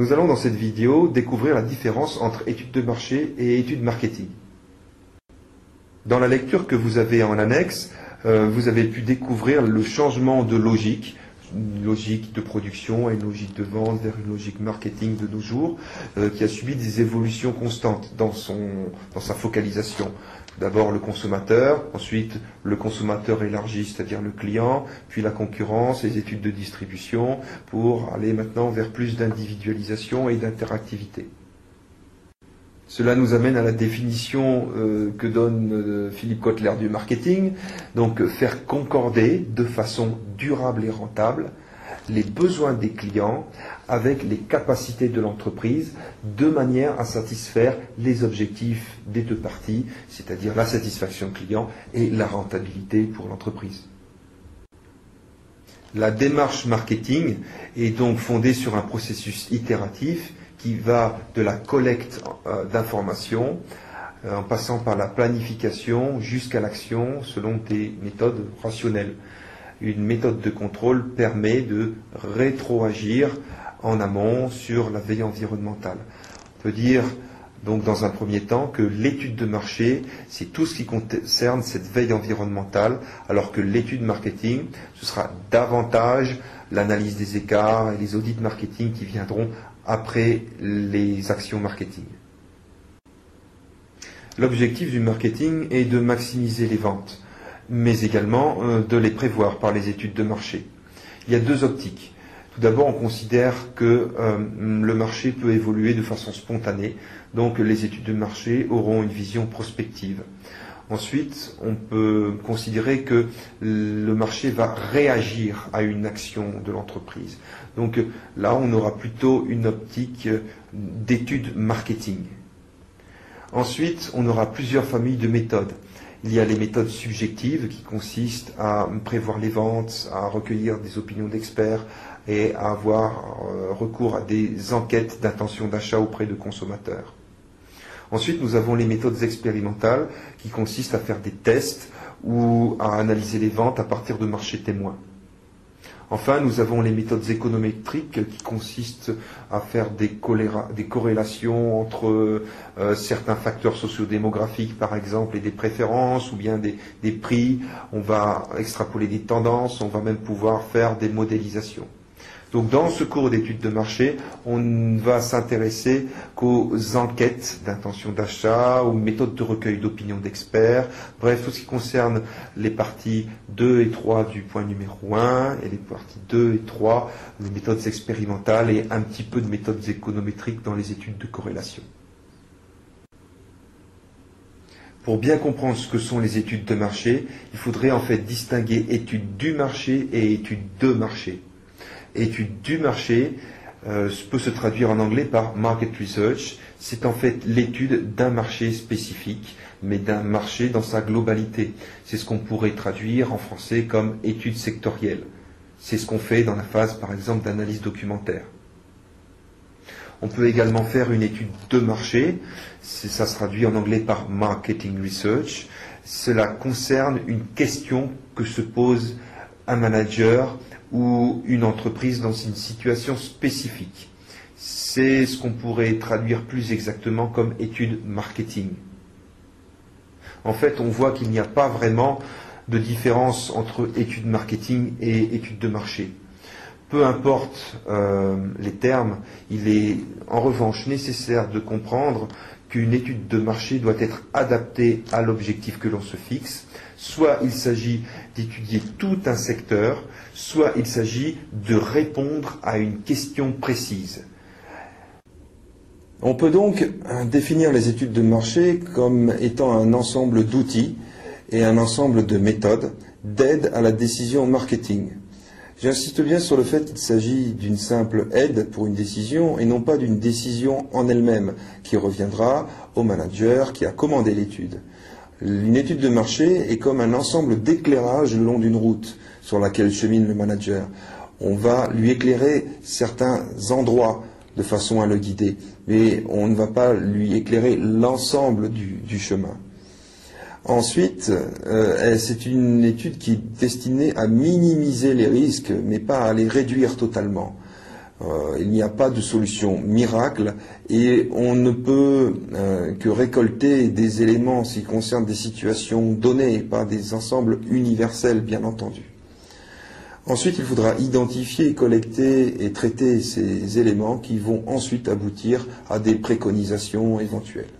Nous allons dans cette vidéo découvrir la différence entre études de marché et études marketing. Dans la lecture que vous avez en annexe, euh, vous avez pu découvrir le changement de logique, une logique de production une logique de vente vers une logique marketing de nos jours, euh, qui a subi des évolutions constantes dans, son, dans sa focalisation. D'abord le consommateur, ensuite le consommateur élargi, c'est-à-dire le client, puis la concurrence, les études de distribution, pour aller maintenant vers plus d'individualisation et d'interactivité. Cela nous amène à la définition euh, que donne euh, Philippe Kotler du marketing, donc faire concorder de façon durable et rentable les besoins des clients avec les capacités de l'entreprise de manière à satisfaire les objectifs des deux parties, c'est-à-dire la satisfaction client et la rentabilité pour l'entreprise. La démarche marketing est donc fondée sur un processus itératif qui va de la collecte euh, d'informations euh, en passant par la planification jusqu'à l'action selon des méthodes rationnelles une méthode de contrôle permet de rétroagir en amont sur la veille environnementale. On peut dire donc dans un premier temps que l'étude de marché, c'est tout ce qui concerne cette veille environnementale, alors que l'étude marketing, ce sera davantage l'analyse des écarts et les audits marketing qui viendront après les actions marketing. L'objectif du marketing est de maximiser les ventes mais également euh, de les prévoir par les études de marché. Il y a deux optiques. Tout d'abord, on considère que euh, le marché peut évoluer de façon spontanée, donc les études de marché auront une vision prospective. Ensuite, on peut considérer que le marché va réagir à une action de l'entreprise. Donc là, on aura plutôt une optique d'études marketing. Ensuite, on aura plusieurs familles de méthodes. Il y a les méthodes subjectives qui consistent à prévoir les ventes, à recueillir des opinions d'experts et à avoir euh, recours à des enquêtes d'intention d'achat auprès de consommateurs. Ensuite, nous avons les méthodes expérimentales qui consistent à faire des tests ou à analyser les ventes à partir de marchés témoins. Enfin, nous avons les méthodes économétriques qui consistent à faire des, corrélations entre euh, certains facteurs sociodémographiques, par exemple, et des préférences, ou bien des, des prix. On va extrapoler des tendances, on va même pouvoir faire des modélisations. Donc dans ce cours d'études de marché, on ne va s'intéresser qu'aux enquêtes d'intention d'achat, aux méthodes de recueil d'opinions d'experts, bref, tout ce qui concerne les parties 2 et 3 du point numéro 1 et les parties 2 et 3, les méthodes expérimentales et un petit peu de méthodes économétriques dans les études de corrélation. Pour bien comprendre ce que sont les études de marché, il faudrait en fait distinguer études du marché et études de marché étude du marché euh, peut se traduire en anglais par market research. C'est en fait l'étude d'un marché spécifique, mais d'un marché dans sa globalité. C'est ce qu'on pourrait traduire en français comme étude sectorielle. C'est ce qu'on fait dans la phase, par exemple, d'analyse documentaire. On peut également faire une étude de marché. Ça se traduit en anglais par marketing research. Cela concerne une question que se pose un manager ou une entreprise dans une situation spécifique. C'est ce qu'on pourrait traduire plus exactement comme étude marketing. En fait, on voit qu'il n'y a pas vraiment de différence entre étude marketing et étude de marché. Peu importe euh, les termes, il est en revanche nécessaire de comprendre qu'une étude de marché doit être adaptée à l'objectif que l'on se fixe. Soit il s'agit d'étudier tout un secteur, soit il s'agit de répondre à une question précise. On peut donc définir les études de marché comme étant un ensemble d'outils et un ensemble de méthodes d'aide à la décision marketing. J'insiste bien sur le fait qu'il s'agit d'une simple aide pour une décision et non pas d'une décision en elle-même qui reviendra au manager qui a commandé l'étude. Une étude de marché est comme un ensemble d'éclairage le long d'une route sur laquelle chemine le manager. On va lui éclairer certains endroits de façon à le guider, mais on ne va pas lui éclairer l'ensemble du, chemin. Ensuite, euh, c'est une étude qui est destinée à minimiser les risques, mais pas à les réduire totalement. Euh, il n'y a pas de solution miracle et on ne peut euh, que récolter des éléments s'ils concernent des situations données, pas des ensembles universels, bien entendu. Ensuite, il faudra identifier, collecter et traiter ces éléments qui vont ensuite aboutir à des préconisations éventuelles.